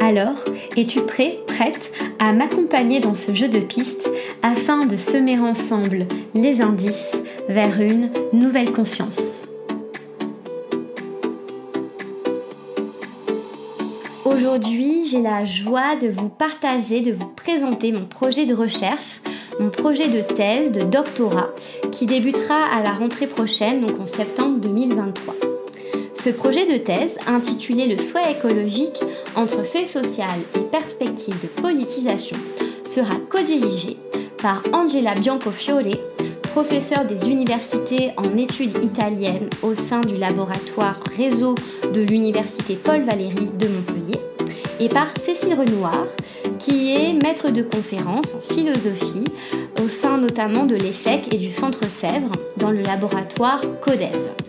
Alors, es-tu prêt, prête à m'accompagner dans ce jeu de pistes afin de semer ensemble les indices vers une nouvelle conscience? Aujourd'hui, j'ai la joie de vous partager, de vous présenter mon projet de recherche, mon projet de thèse, de doctorat, qui débutera à la rentrée prochaine, donc en septembre 2023. Ce projet de thèse, intitulé Le soin écologique entre fait social et perspective de politisation, sera co-dirigé par Angela Biancofiore, professeure des universités en études italiennes au sein du laboratoire réseau de l'université Paul Valéry de Montpellier, et par Cécile Renoir, qui est maître de conférence en philosophie au sein notamment de l'ESSEC et du Centre Sèvres dans le laboratoire CODEV.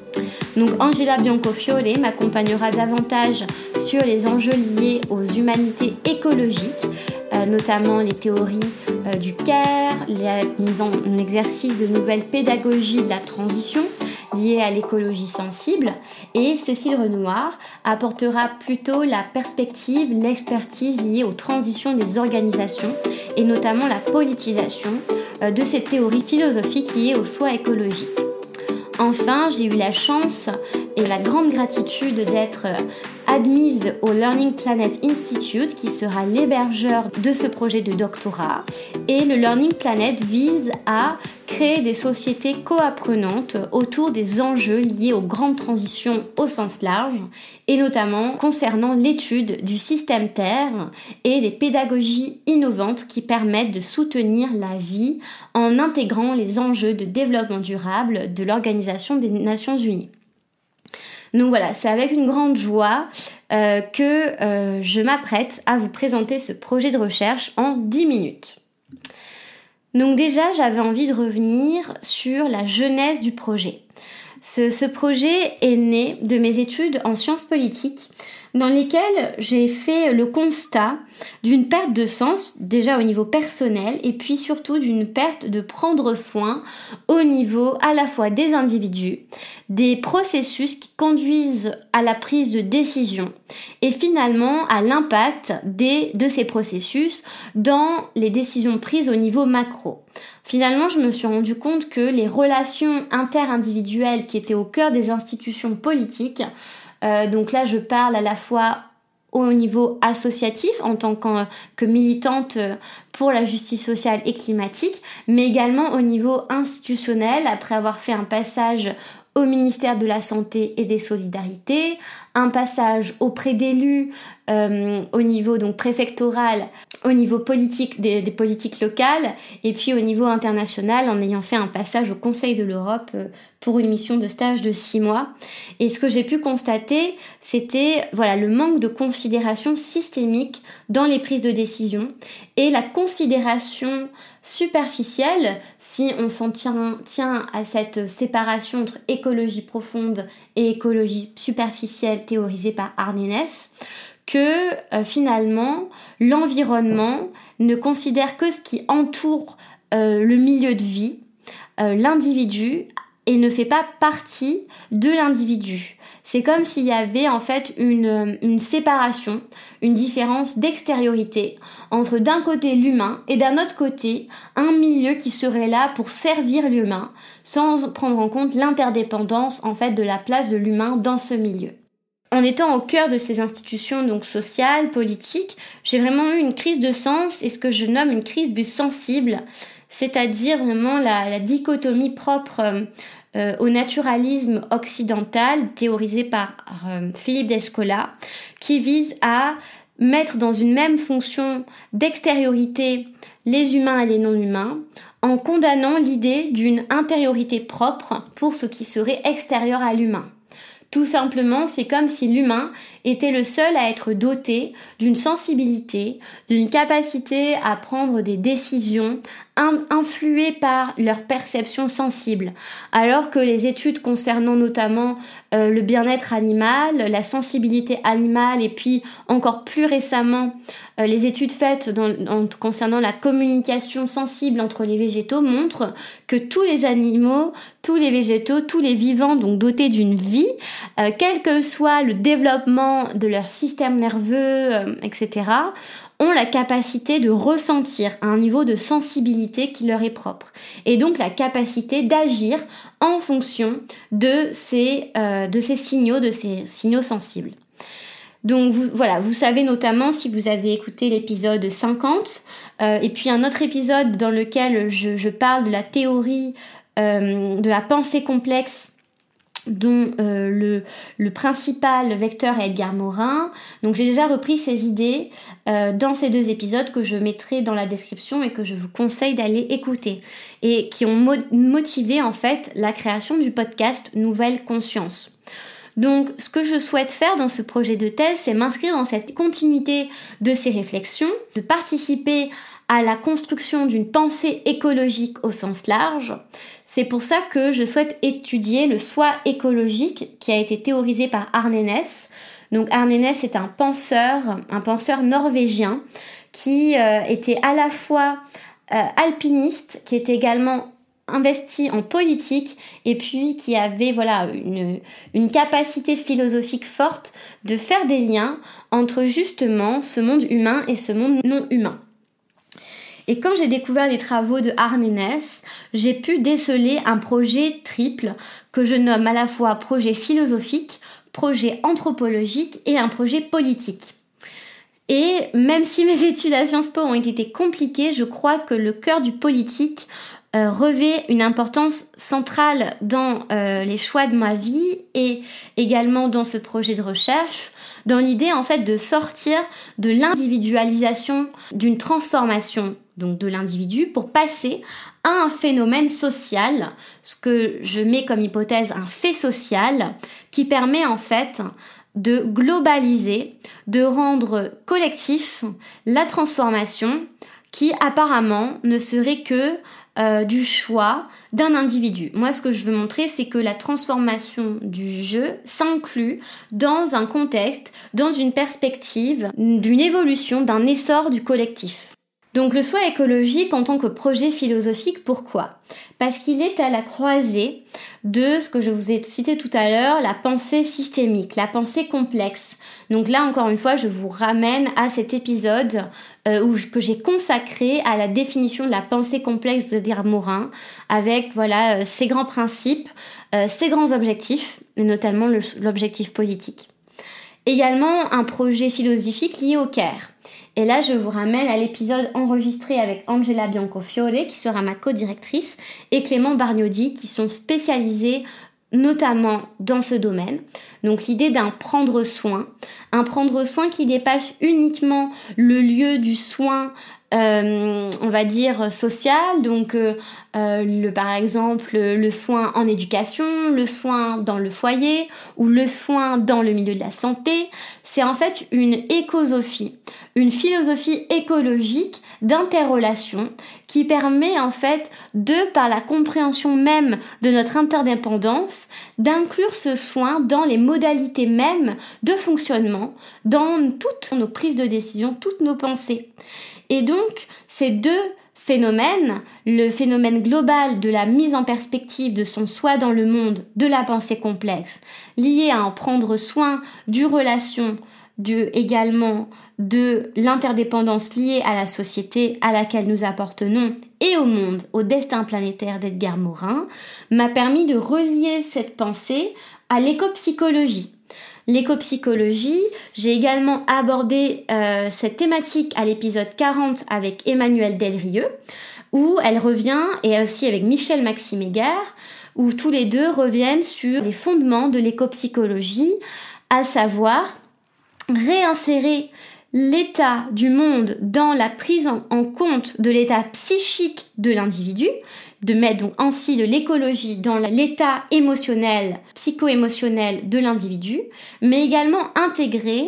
Donc Angela Biancofiore m'accompagnera davantage sur les enjeux liés aux humanités écologiques, euh, notamment les théories euh, du CARE, la mise en exercice de nouvelles pédagogies de la transition liées à l'écologie sensible. Et Cécile Renoir apportera plutôt la perspective, l'expertise liée aux transitions des organisations et notamment la politisation euh, de ces théories philosophiques liées aux soins écologiques. Enfin, j'ai eu la chance et la grande gratitude d'être admise au Learning Planet Institute qui sera l'hébergeur de ce projet de doctorat. Et le Learning Planet vise à créer des sociétés coapprenantes autour des enjeux liés aux grandes transitions au sens large et notamment concernant l'étude du système Terre et des pédagogies innovantes qui permettent de soutenir la vie en intégrant les enjeux de développement durable de l'Organisation des Nations Unies. Donc voilà, c'est avec une grande joie euh, que euh, je m'apprête à vous présenter ce projet de recherche en 10 minutes. Donc déjà, j'avais envie de revenir sur la genèse du projet. ce projet est né de mes études en sciences politiques dans lesquelles j'ai fait le constat d'une perte de sens, déjà au niveau personnel, et puis surtout d'une perte de prendre soin au niveau à la fois des individus, des processus qui conduisent à la prise de décision, et finalement à l'impact de ces processus dans les décisions prises au niveau macro. Finalement, je me suis rendu compte que les relations interindividuelles qui étaient au cœur des institutions politiques euh, donc là, je parle à la fois au niveau associatif en tant que, militante euh, pour la justice sociale et climatique, mais également au niveau institutionnel, après avoir fait un passage au ministère de la Santé et des Solidarités, un passage auprès d'élus euh, au niveau donc préfectoral, au niveau politique des, politiques locales, et puis au niveau international en ayant fait un passage au Conseil de l'Europe euh, pour une mission de stage de six mois. Et ce que j'ai pu constater, c'était voilà le manque de considération systémique dans les prises de décision et la considération superficielle si on s'en tient, à cette séparation entre écologie profonde et écologie superficielle théorisée par Arnénès, que euh, finalement l'environnement ne considère que ce qui entoure euh, le milieu de vie, euh, l'individu, et ne fait pas partie de l'individu. C'est comme s'il y avait en fait une, une séparation, une différence d'extériorité entre d'un côté l'humain et d'un autre côté un milieu qui serait là pour servir l'humain sans prendre en compte l'interdépendance en fait de la place de l'humain dans ce milieu. En étant au cœur de ces institutions donc sociales, politiques, j'ai vraiment eu une crise de sens et ce que je nomme une crise du sensible, c'est-à-dire vraiment la, la dichotomie propre euh, au naturalisme occidental théorisé par euh, Philippe Descola, qui vise à mettre dans une même fonction d'extériorité les humains et les non-humains, en condamnant l'idée d'une intériorité propre pour ce qui serait extérieur à l'humain. Tout simplement, c'est comme si l'humain était le seul à être doté d'une sensibilité, d'une capacité à prendre des décisions influées par leur perception sensible, alors que les études concernant notamment euh, le bien-être animal, la sensibilité animale et puis encore plus récemment euh, les études faites concernant la communication sensible entre les végétaux montrent que tous les animaux, tous les végétaux, tous les vivants donc dotés d'une vie, euh, quel que soit le développement de leur système nerveux, etc., ont la capacité de ressentir un niveau de sensibilité qui leur est propre. Et donc la capacité d'agir en fonction de ces, euh, de ces signaux, de ces signaux sensibles. Donc vous, voilà, vous savez notamment si vous avez écouté l'épisode 50 euh, et puis un autre épisode dans lequel je, parle de la théorie de la pensée complexe dont euh, le, principal vecteur est Edgar Morin. Donc j'ai déjà repris ces idées euh, dans ces deux épisodes que je mettrai dans la description et que je vous conseille d'aller écouter et qui ont motivé en fait la création du podcast Nouvelle Conscience. Donc ce que je souhaite faire dans ce projet de thèse, c'est m'inscrire dans cette continuité de ces réflexions, de participer à la construction d'une pensée écologique au sens large. C'est pour ça que je souhaite étudier le soi écologique qui a été théorisé par Arne Ness. Donc Arne Ness est un penseur, un penseur norvégien qui euh, était à la fois euh, alpiniste, qui était également investi en politique et puis qui avait voilà une capacité philosophique forte de faire des liens entre justement ce monde humain et ce monde non humain. Et quand j'ai découvert les travaux de Ness, j'ai pu déceler un projet triple que je nomme à la fois projet philosophique, projet anthropologique et un projet politique. Et même si mes études à Sciences Po ont été compliquées, je crois que le cœur du politique euh, revêt une importance centrale dans euh, les choix de ma vie et également dans ce projet de recherche, dans l'idée en fait de sortir de l'individualisation d'une transformation donc de l'individu, pour passer à un phénomène social, ce que je mets comme hypothèse un fait social, qui permet en fait de globaliser, de rendre collectif la transformation qui apparemment ne serait que euh, du choix d'un individu. Moi, ce que je veux montrer, c'est que la transformation du jeu s'inclut dans un contexte, dans une perspective d'une évolution, d'un essor du collectif. Donc le soi écologique en tant que projet philosophique, pourquoi? Parce qu'il est à la croisée de ce que je vous ai cité tout à l'heure, la pensée systémique, la pensée complexe. Donc là encore une fois, je vous ramène à cet épisode euh, que j'ai consacré à la définition de la pensée complexe d'Edgar Morin, avec voilà ses euh, grands principes, euh, ses grands objectifs, et notamment l'objectif politique. Également un projet philosophique lié au Caire. Et là, je vous ramène à l'épisode enregistré avec Angela Biancofiore, qui sera ma co-directrice, et Clément Bargnodi, qui sont spécialisés notamment dans ce domaine. Donc l'idée d'un prendre soin, un prendre soin qui dépasse uniquement le lieu du soin euh, on va dire social, donc euh, euh, le, par exemple le soin en éducation, le soin dans le foyer ou le soin dans le milieu de la santé, c'est en fait une écosophie, une philosophie écologique d'interrelation qui permet en fait de par la compréhension même de notre interdépendance d'inclure ce soin dans les modalités mêmes de fonctionnement, dans toutes nos prises de décision, toutes nos pensées. Et donc, ces deux phénomènes, le phénomène global de la mise en perspective de son soi dans le monde, de la pensée complexe, lié à en prendre soin du relation, du, également de l'interdépendance liée à la société à laquelle nous appartenons et au monde, au destin planétaire d'Edgar Morin, m'a permis de relier cette pensée à l'écopsychologie l'éco-psychologie. J'ai également abordé euh, cette thématique à l'épisode 40 avec Emmanuel Delrieux, où elle revient, et aussi avec Michel Maxime Égard, où tous les deux reviennent sur les fondements de l'éco-psychologie, à savoir réinsérer l'état du monde dans la prise en compte de l'état psychique de l'individu, de mettre donc ainsi de l'écologie dans l'état émotionnel, psycho-émotionnel de l'individu, mais également intégrer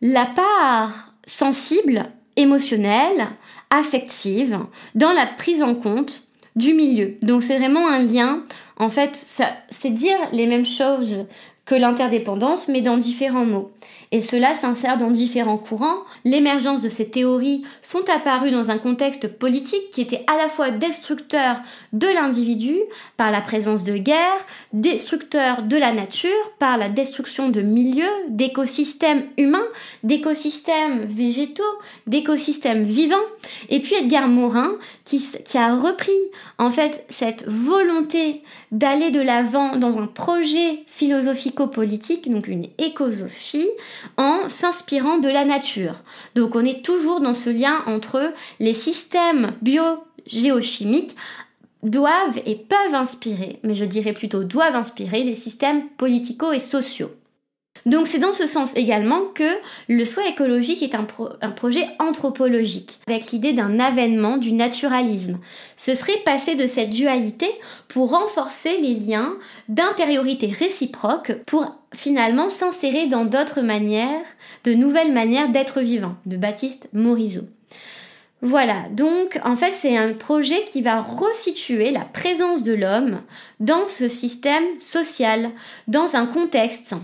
la part sensible, émotionnelle, affective dans la prise en compte du milieu. Donc c'est vraiment un lien. En fait, c'est dire les mêmes choses que l'interdépendance, mais dans différents mots et cela s'insère dans différents courants. L'émergence de ces théories sont apparues dans un contexte politique qui était à la fois destructeur de l'individu par la présence de guerre, destructeur de la nature par la destruction de milieux, d'écosystèmes humains, d'écosystèmes végétaux, d'écosystèmes vivants. Et puis Edgar Morin qui, qui a repris en fait cette volonté d'aller de l'avant dans un projet philosophico-politique, donc une écosophie, en s'inspirant de la nature. Donc on est toujours dans ce lien entre les systèmes biogéochimiques doivent et peuvent inspirer, mais je dirais plutôt doivent inspirer les systèmes politico et sociaux. Donc c'est dans ce sens également que le soi écologique est un, projet anthropologique, avec l'idée d'un avènement du naturalisme. Ce serait passer de cette dualité pour renforcer les liens d'intériorité réciproque, pour finalement s'insérer dans d'autres manières, de nouvelles manières d'être vivant, de Baptiste Morisot. Voilà, donc en fait c'est un projet qui va resituer la présence de l'homme dans ce système social, dans un contexte,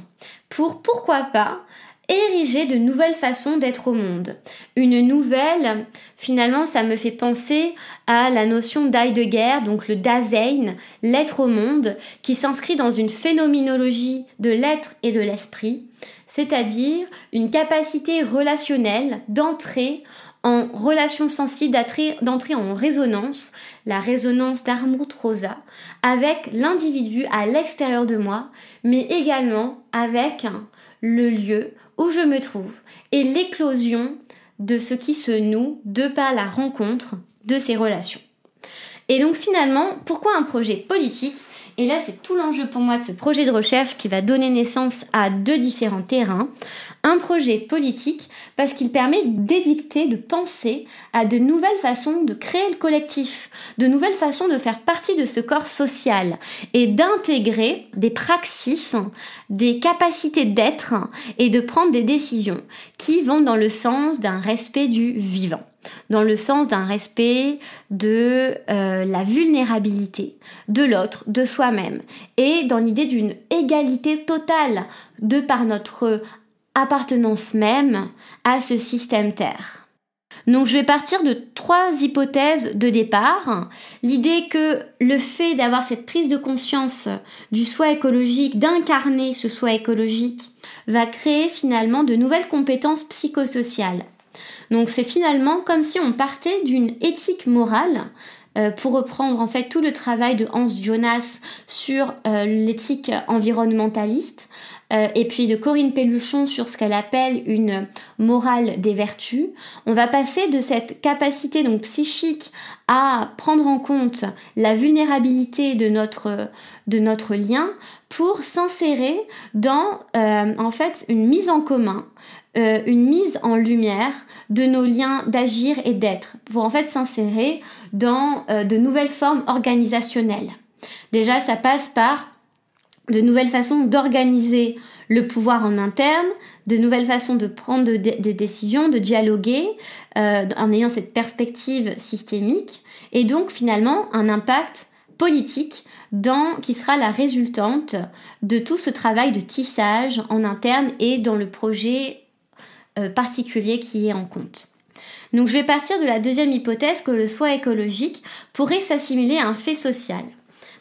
pour pourquoi pas ériger de nouvelles façons d'être au monde. Une nouvelle, finalement, ça me fait penser à la notion d'Heidegger, donc le Dasein, l'être au monde, qui s'inscrit dans une phénoménologie de l'être et de l'esprit, c'est-à-dire une capacité relationnelle d'entrer en relation sensible, d'entrer en résonance, la résonance d'Armut Rosa, avec l'individu à l'extérieur de moi, mais également avec le lieu où je me trouve et l'éclosion de ce qui se noue de par la rencontre de ces relations. Et donc finalement, pourquoi un projet politique? Et là, c'est tout l'enjeu pour moi de ce projet de recherche qui va donner naissance à deux différents terrains. Un projet politique parce qu'il permet d'édicter, de penser à de nouvelles façons de créer le collectif, de nouvelles façons de faire partie de ce corps social et d'intégrer des praxis, des capacités d'être et de prendre des décisions qui vont dans le sens d'un respect du vivant dans le sens d'un respect de euh, la vulnérabilité de l'autre, de soi-même, et dans l'idée d'une égalité totale de par notre appartenance même à ce système Terre. Donc je vais partir de trois hypothèses de départ. L'idée que le fait d'avoir cette prise de conscience du soi écologique, d'incarner ce soi écologique, va créer finalement de nouvelles compétences psychosociales donc c'est finalement comme si on partait d'une éthique morale euh, pour reprendre en fait tout le travail de Hans Jonas sur euh, l'éthique environnementaliste euh, et puis de Corinne Pelluchon sur ce qu'elle appelle une morale des vertus, on va passer de cette capacité donc psychique à prendre en compte la vulnérabilité de notre de notre lien pour s'insérer dans en fait une mise en commun euh, une mise en lumière de nos liens d'agir et d'être, pour en fait s'insérer dans euh, de nouvelles formes organisationnelles. Déjà, ça passe par de nouvelles façons d'organiser le pouvoir en interne, de nouvelles façons de prendre des décisions, de dialoguer euh, en ayant cette perspective systémique, et donc finalement un impact politique qui sera la résultante de tout ce travail de tissage en interne et dans le projet euh, particulier qui est en compte. Donc je vais partir de la deuxième hypothèse que le soi écologique pourrait s'assimiler à un fait social.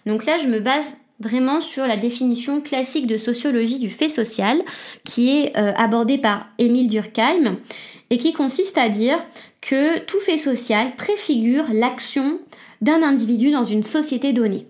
Donc là je me base vraiment sur la définition classique de sociologie du fait social qui est euh, abordée par Émile Durkheim et qui consiste à dire que tout fait social préfigure l'action d'un individu dans une société donnée.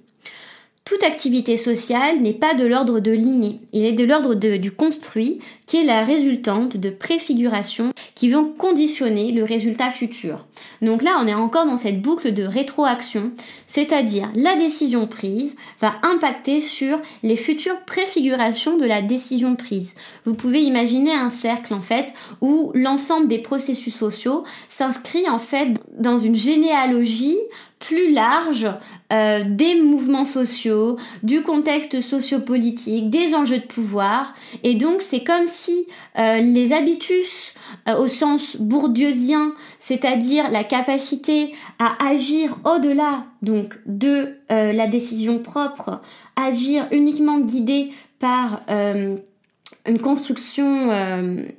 Toute activité sociale n'est pas de l'ordre de l'inné, il est de l'ordre du construit, qui est la résultante de préfigurations qui vont conditionner le résultat futur. Donc là, on est encore dans cette boucle de rétroaction, c'est-à-dire la décision prise va impacter sur les futures préfigurations de la décision prise. Vous pouvez imaginer un cercle en fait où l'ensemble des processus sociaux s'inscrit en fait dans une généalogie plus large euh, des mouvements sociaux, du contexte sociopolitique, des enjeux de pouvoir. Et donc c'est comme si euh, les habitus euh, au sens bourdieusien, c'est-à-dire la capacité à agir au-delà donc de la décision propre, agir uniquement guidé par une construction,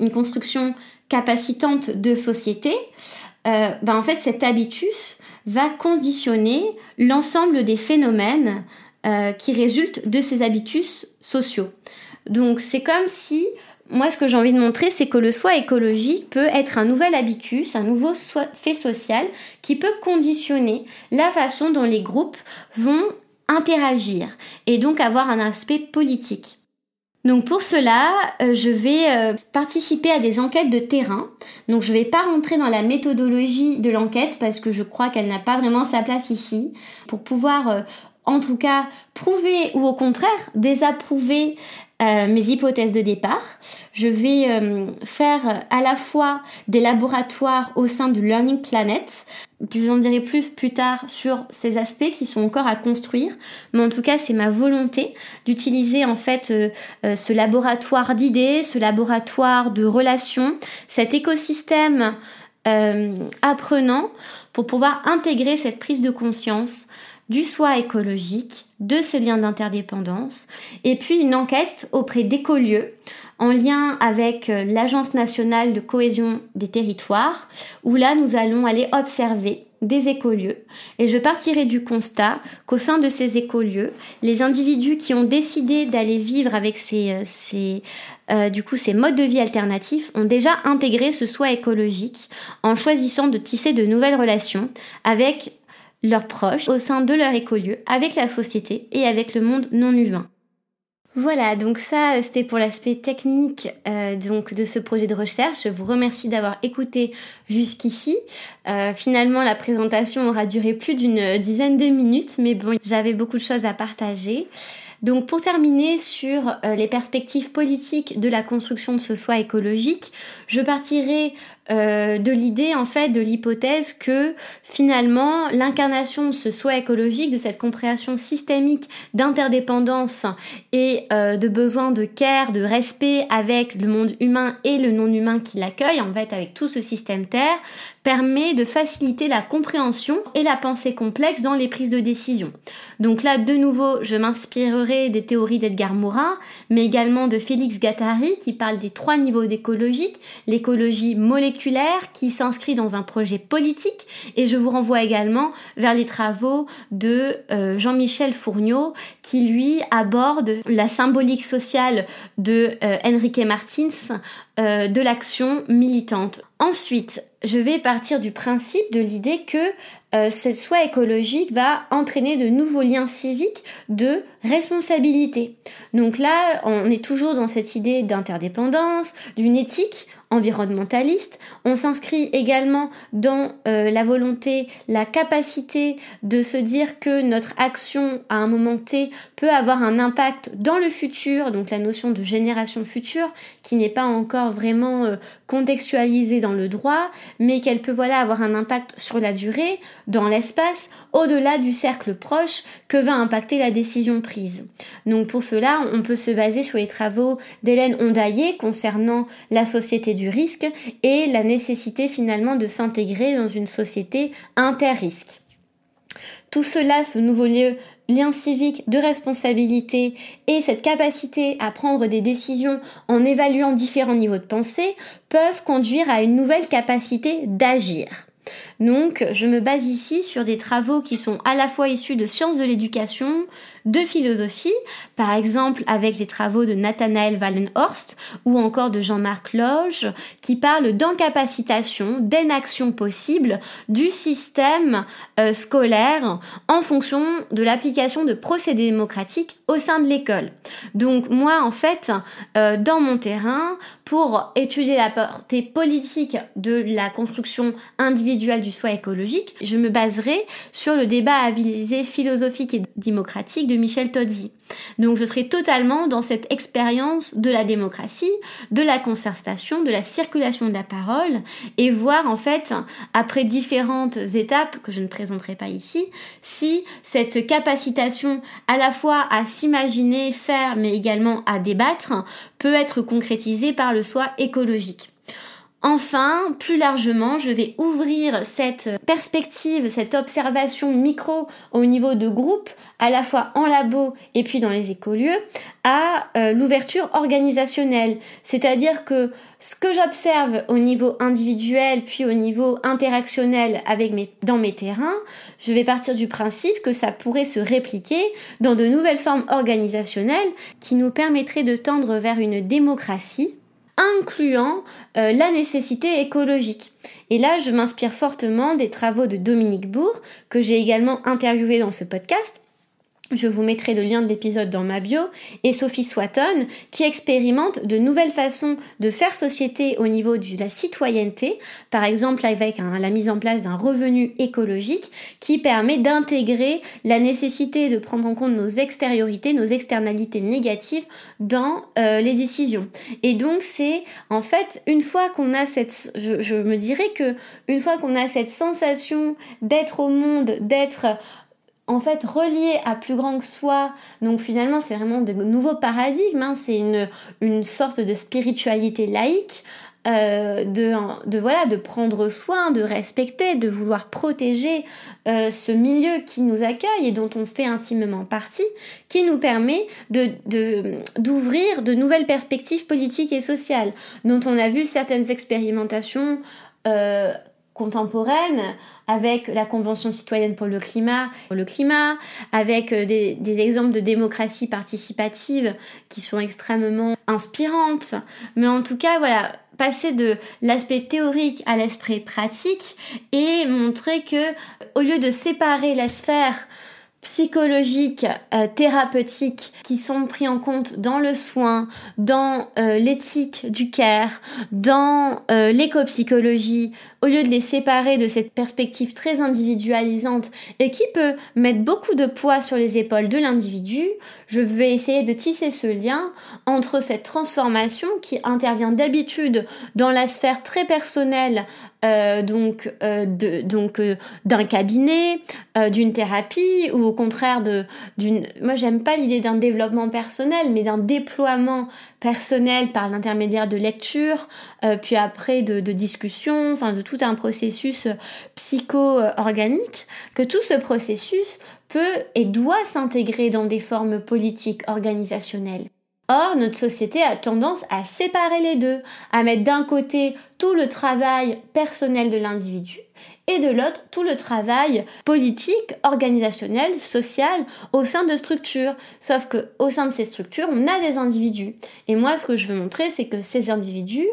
une construction capacitante de société, ben en fait cet habitus va conditionner l'ensemble des phénomènes euh, qui résultent de ces habitus sociaux. Donc c'est comme si, moi ce que j'ai envie de montrer, c'est que le soi écologique peut être un nouvel habitus, un nouveau fait social qui peut conditionner la façon dont les groupes vont interagir et donc avoir un aspect politique. Donc pour cela, euh, je vais euh, participer à des enquêtes de terrain. Donc je ne vais pas rentrer dans la méthodologie de l'enquête parce que je crois qu'elle n'a pas vraiment sa place ici. Pour pouvoir euh, en tout cas prouver ou au contraire désapprouver mes hypothèses de départ. Je vais faire à la fois des laboratoires au sein du Learning Planet je vous en dirai plus plus tard sur ces aspects qui sont encore à construire, mais en tout cas c'est ma volonté d'utiliser en fait euh, euh, ce laboratoire d'idées, ce laboratoire de relations, cet écosystème euh, apprenant pour pouvoir intégrer cette prise de conscience du soi écologique, de ces liens d'interdépendance, et puis une enquête auprès d'écolieux en lien avec euh, l'Agence nationale de cohésion des territoires, où là nous allons aller observer des écolieux. Et je partirai du constat qu'au sein de ces écolieux, les individus qui ont décidé d'aller vivre avec ces, euh, euh, du coup, ces modes de vie alternatifs ont déjà intégré ce soi écologique en choisissant de tisser de nouvelles relations avec leurs proches, au sein de leur écolieu, avec la société et avec le monde non humain. Voilà, donc ça euh, c'était pour l'aspect technique euh, donc de ce projet de recherche. Je vous remercie d'avoir écouté jusqu'ici. Euh, finalement, la présentation aura duré plus d'une dizaine de minutes, mais bon, j'avais beaucoup de choses à partager. Donc pour terminer sur les perspectives politiques de la construction de ce soi écologique, je partirai euh, de l'idée en fait de l'hypothèse que finalement l'incarnation de ce soi écologique, de cette compréhension systémique d'interdépendance et euh, de besoin de care, de respect avec le monde humain et le non humain qui l'accueille, en fait avec tout ce système Terre, permet de faciliter la compréhension et la pensée complexe dans les prises de décision. Donc là, de nouveau, je m'inspirerai des théories d'Edgar Morin, mais également de Félix Gattari qui parle des trois niveaux d'écologie, l'écologie moléculaire, qui s'inscrit dans un projet politique et je vous renvoie également vers les travaux de euh, Jean-Michel Fourniot qui lui aborde la symbolique sociale de euh, Enrique Martins euh, de l'action militante. Ensuite, je vais partir du principe de l'idée que ce soi écologique va entraîner de nouveaux liens civiques de responsabilité. Donc là, on est toujours dans cette idée d'interdépendance, d'une éthique environnementaliste. On s'inscrit également dans euh, la volonté, la capacité de se dire que notre action à un moment T peut avoir un impact dans le futur, donc la notion de génération future qui n'est pas encore vraiment euh, contextualisée dans le droit, mais qu'elle peut voilà avoir un impact sur la durée, dans l'espace, au-delà du cercle proche que va impacter la décision prise. Donc pour cela, on peut se baser sur les travaux d'Hélène Ondaillé concernant la société du risque et la nécessité finalement de s'intégrer dans une société inter-risque. Tout cela, ce nouveau lieu lien civique, de responsabilité et cette capacité à prendre des décisions en évaluant différents niveaux de pensée peuvent conduire à une nouvelle capacité d'agir. Donc, je me base ici sur des travaux qui sont à la fois issus de sciences de l'éducation, de philosophie, par exemple avec les travaux de Nathanael Wallenhorst ou encore de Jean-Marc Loge, qui parlent d'incapacitation, d'inaction possible du système euh, scolaire en fonction de l'application de procédés démocratiques au sein de l'école. Donc moi, en fait, euh, dans mon terrain, pour étudier la portée politique de la construction individuelle du soi écologique, je me baserai sur le débat à visée philosophique et démocratique de Michel Tozzi. Donc je serai totalement dans cette expérience de la démocratie, de la concertation, de la circulation de la parole et voir en fait, après différentes étapes que je ne présenterai pas ici, si cette capacitation à la fois à s'imaginer, faire, mais également à débattre, peut être concrétisée par le soi écologique. Enfin, plus largement, je vais ouvrir cette perspective, cette observation micro au niveau de groupe, à la fois en labo et puis dans les écolieux, à euh, l'ouverture organisationnelle. C'est-à-dire que ce que j'observe au niveau individuel puis au niveau interactionnel avec mes, dans mes terrains, je vais partir du principe que ça pourrait se répliquer dans de nouvelles formes organisationnelles qui nous permettraient de tendre vers une démocratie incluant euh, la nécessité écologique. Et là, je m'inspire fortement des travaux de Dominique Bourg, que j'ai également interviewé dans ce podcast, je vous mettrai le lien de l'épisode dans ma bio, et Sophie Swatton, qui expérimente de nouvelles façons de faire société au niveau de la citoyenneté, par exemple avec la mise en place d'un revenu écologique qui permet d'intégrer la nécessité de prendre en compte nos extériorités, nos externalités négatives dans euh, les décisions. Et donc c'est en fait une fois qu'on a cette, je, je me dirais que une fois qu'on a cette sensation d'être au monde, d'être en fait relié à plus grand que soi. Donc finalement, c'est vraiment de nouveaux paradigmes. Hein. C'est une, une sorte de spiritualité laïque. Euh, de, voilà, de prendre soin, de respecter, de vouloir protéger euh, ce milieu qui nous accueille et dont on fait intimement partie, qui nous permet de, d'ouvrir de, nouvelles perspectives politiques et sociales, dont on a vu certaines expérimentations euh, contemporaines avec la Convention citoyenne pour le climat, avec euh, des, des, exemples de démocratie participative qui sont extrêmement inspirantes. Mais en tout cas, voilà, passer de l'aspect théorique à l'aspect pratique et montrer que au lieu de séparer la sphère psychologiques, euh, thérapeutiques qui sont pris en compte dans le soin, dans euh, l'éthique du care, dans euh, l'éco-psychologie, au lieu de les séparer de cette perspective très individualisante et qui peut mettre beaucoup de poids sur les épaules de l'individu, je vais essayer de tisser ce lien entre cette transformation qui intervient d'habitude dans la sphère très personnelle euh, donc euh, donc euh, d'un cabinet, d'une thérapie ou au contraire de d'une moi j'aime pas l'idée d'un développement personnel mais d'un déploiement personnel par l'intermédiaire de lecture puis après de, de discussion, enfin de tout un processus psycho-organique que tout ce processus peut et doit s'intégrer dans des formes politiques organisationnelles. Or, notre société a tendance à séparer les deux, à mettre d'un côté tout le travail personnel de l'individu et de l'autre tout le travail politique, organisationnel, social au sein de structures. Sauf que au sein de ces structures, on a des individus. Et moi, ce que je veux montrer, c'est que ces individus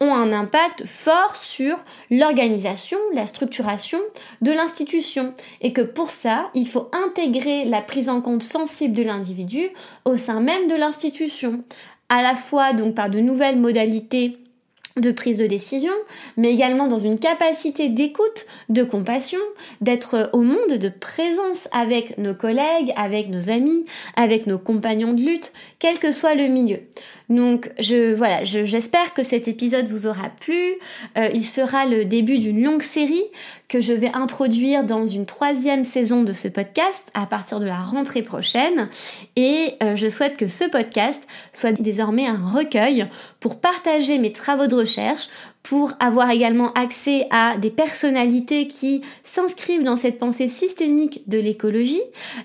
ont un impact fort sur l'organisation, la structuration de l'institution et que pour ça, il faut intégrer la prise en compte sensible de l'individu au sein même de l'institution, à la fois donc par de nouvelles modalités de prise de décision, mais également dans une capacité d'écoute, de compassion, d'être au monde, de présence avec nos collègues, avec nos amis, avec nos compagnons de lutte, quel que soit le milieu. Donc je voilà, j'espère que cet épisode vous aura plu. Euh, il sera le début d'une longue série que je vais introduire dans une troisième saison de ce podcast à partir de la rentrée prochaine. Et euh, je souhaite que ce podcast soit désormais un recueil pour partager mes travaux de recherche, pour avoir également accès à des personnalités qui s'inscrivent dans cette pensée systémique de l'écologie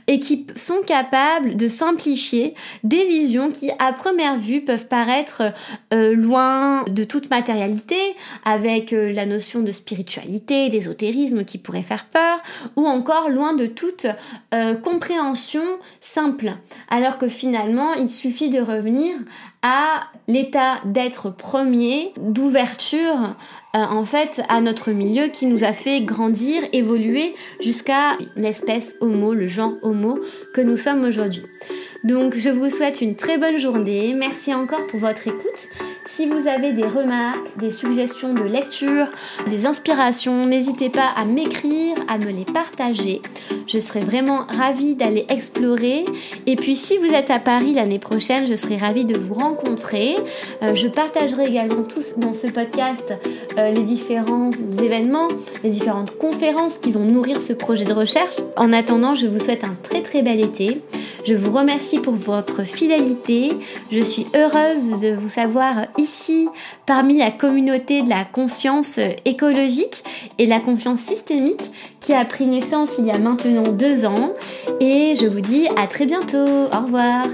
et qui sont capables de simplifier des visions qui à première vue peuvent paraître euh, loin de toute matérialité avec euh, la notion de spiritualité, d'ésotérisme qui pourrait faire peur ou encore loin de toute euh, compréhension simple alors que finalement il suffit de revenir à l'état d'être premier, d'ouverture euh, en fait à notre milieu qui nous a fait grandir, évoluer jusqu'à l'espèce homo, le genre homo que nous sommes aujourd'hui. Donc je vous souhaite une très bonne journée, merci encore pour votre écoute Si vous avez des remarques, des suggestions de lecture, des inspirations, n'hésitez pas à m'écrire, à me les partager. Je serai vraiment ravie d'aller explorer. Et puis si vous êtes à Paris l'année prochaine, je serai ravie de vous rencontrer. Euh, je partagerai également tous dans ce podcast euh, les différents événements, les différentes conférences qui vont nourrir ce projet de recherche. En attendant, je vous souhaite un très très bel été. Je vous remercie pour votre fidélité. Je suis heureuse de vous savoir ici parmi la communauté de la conscience écologique et la conscience systémique qui a pris naissance il y a maintenant deux ans. Et je vous dis à très bientôt. Au revoir.